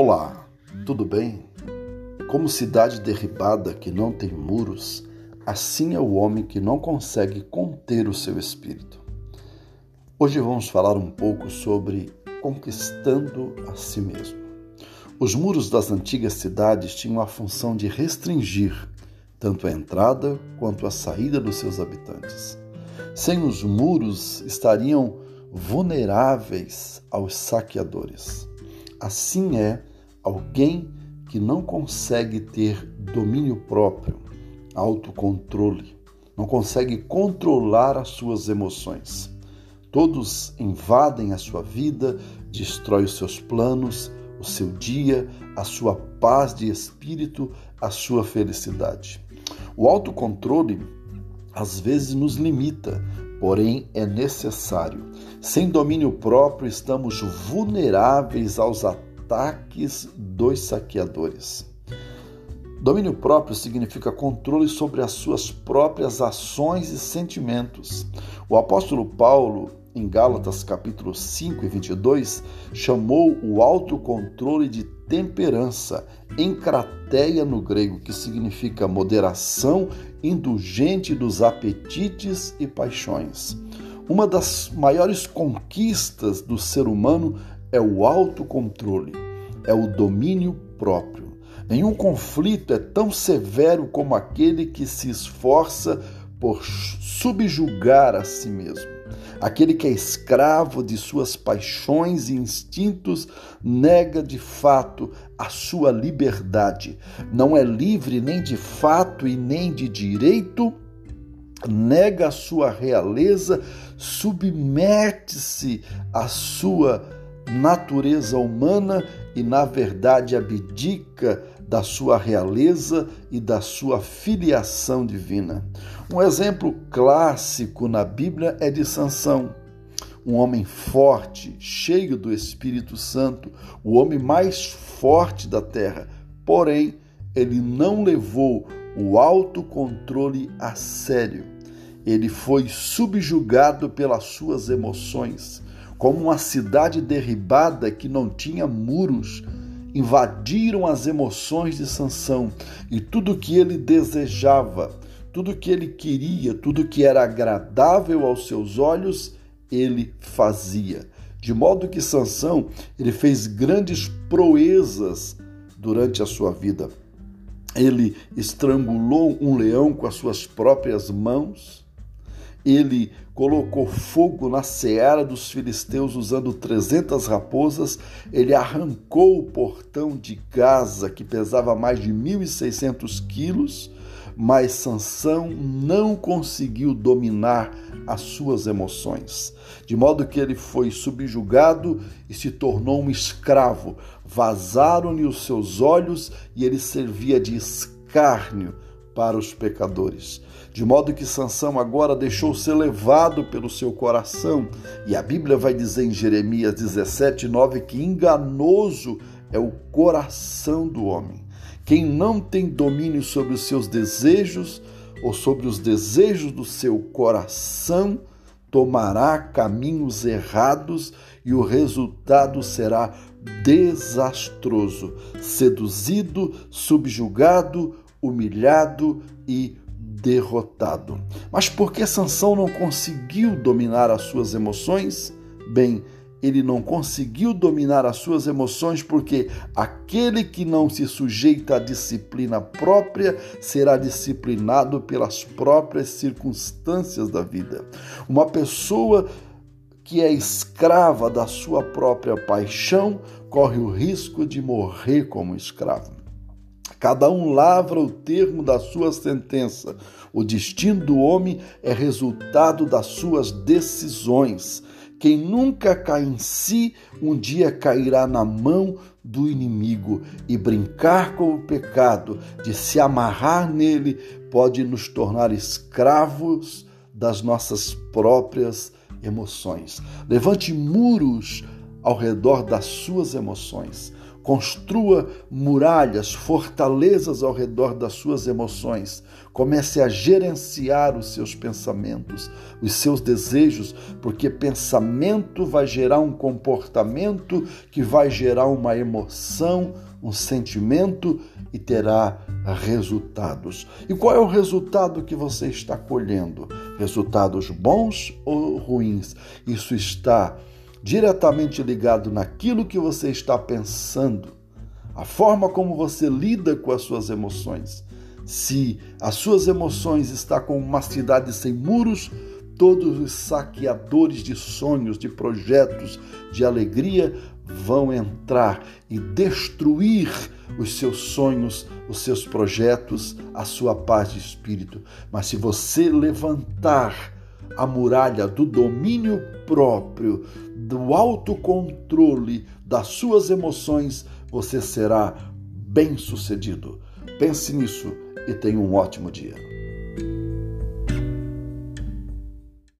Olá, tudo bem? Como cidade derribada que não tem muros, assim é o homem que não consegue conter o seu espírito. Hoje vamos falar um pouco sobre conquistando a si mesmo. Os muros das antigas cidades tinham a função de restringir tanto a entrada quanto a saída dos seus habitantes. Sem os muros, estariam vulneráveis aos saqueadores. Assim é alguém que não consegue ter domínio próprio, autocontrole, não consegue controlar as suas emoções. Todos invadem a sua vida, destrói os seus planos, o seu dia, a sua paz de espírito, a sua felicidade. O autocontrole às vezes nos limita, porém é necessário. Sem domínio próprio, estamos vulneráveis aos ataques dos saqueadores. Domínio próprio significa controle sobre as suas próprias ações e sentimentos. O apóstolo Paulo, em Gálatas capítulo 5 e 22, chamou o autocontrole de temperança, encrateia no grego, que significa moderação indulgente dos apetites e paixões. Uma das maiores conquistas do ser humano é o autocontrole, é o domínio próprio. Nenhum conflito é tão severo como aquele que se esforça por subjugar a si mesmo. Aquele que é escravo de suas paixões e instintos nega de fato a sua liberdade. Não é livre nem de fato e nem de direito, nega a sua realeza, submete-se à sua natureza humana e, na verdade, abdica da sua realeza e da sua filiação divina. Um exemplo clássico na Bíblia é de Sansão, um homem forte, cheio do Espírito Santo, o homem mais forte da terra. Porém, ele não levou o autocontrole a sério. Ele foi subjugado pelas suas emoções, como uma cidade derribada que não tinha muros invadiram as emoções de Sansão e tudo que ele desejava, tudo que ele queria, tudo que era agradável aos seus olhos, ele fazia. De modo que Sansão, ele fez grandes proezas durante a sua vida. Ele estrangulou um leão com as suas próprias mãos, ele colocou fogo na seara dos filisteus usando 300 raposas, ele arrancou o portão de Gaza, que pesava mais de 1.600 quilos, mas Sansão não conseguiu dominar as suas emoções, de modo que ele foi subjugado e se tornou um escravo. Vazaram-lhe os seus olhos e ele servia de escárnio para os pecadores. De modo que Sansão agora deixou ser levado pelo seu coração. E a Bíblia vai dizer em Jeremias 17, 9 que enganoso é o coração do homem. Quem não tem domínio sobre os seus desejos ou sobre os desejos do seu coração, tomará caminhos errados e o resultado será desastroso, seduzido, subjugado, humilhado e derrotado. Mas por que Sansão não conseguiu dominar as suas emoções? Bem, ele não conseguiu dominar as suas emoções porque aquele que não se sujeita à disciplina própria será disciplinado pelas próprias circunstâncias da vida. Uma pessoa que é escrava da sua própria paixão corre o risco de morrer como escravo. Cada um lavra o termo da sua sentença. O destino do homem é resultado das suas decisões. Quem nunca cai em si, um dia cairá na mão do inimigo. E brincar com o pecado, de se amarrar nele, pode nos tornar escravos das nossas próprias emoções. Levante muros ao redor das suas emoções. Construa muralhas, fortalezas ao redor das suas emoções. Comece a gerenciar os seus pensamentos, os seus desejos, porque pensamento vai gerar um comportamento que vai gerar uma emoção, um sentimento e terá resultados. E qual é o resultado que você está colhendo? Resultados bons ou ruins? Isso está diretamente ligado naquilo que você está pensando, a forma como você lida com as suas emoções. Se as suas emoções estão como uma cidade sem muros, todos os saqueadores de sonhos, de projetos, de alegria vão entrar e destruir os seus sonhos, os seus projetos, a sua paz de espírito. Mas se você levantar a muralha do domínio próprio, do autocontrole das suas emoções, você será bem-sucedido. Pense nisso e tenha um ótimo dia.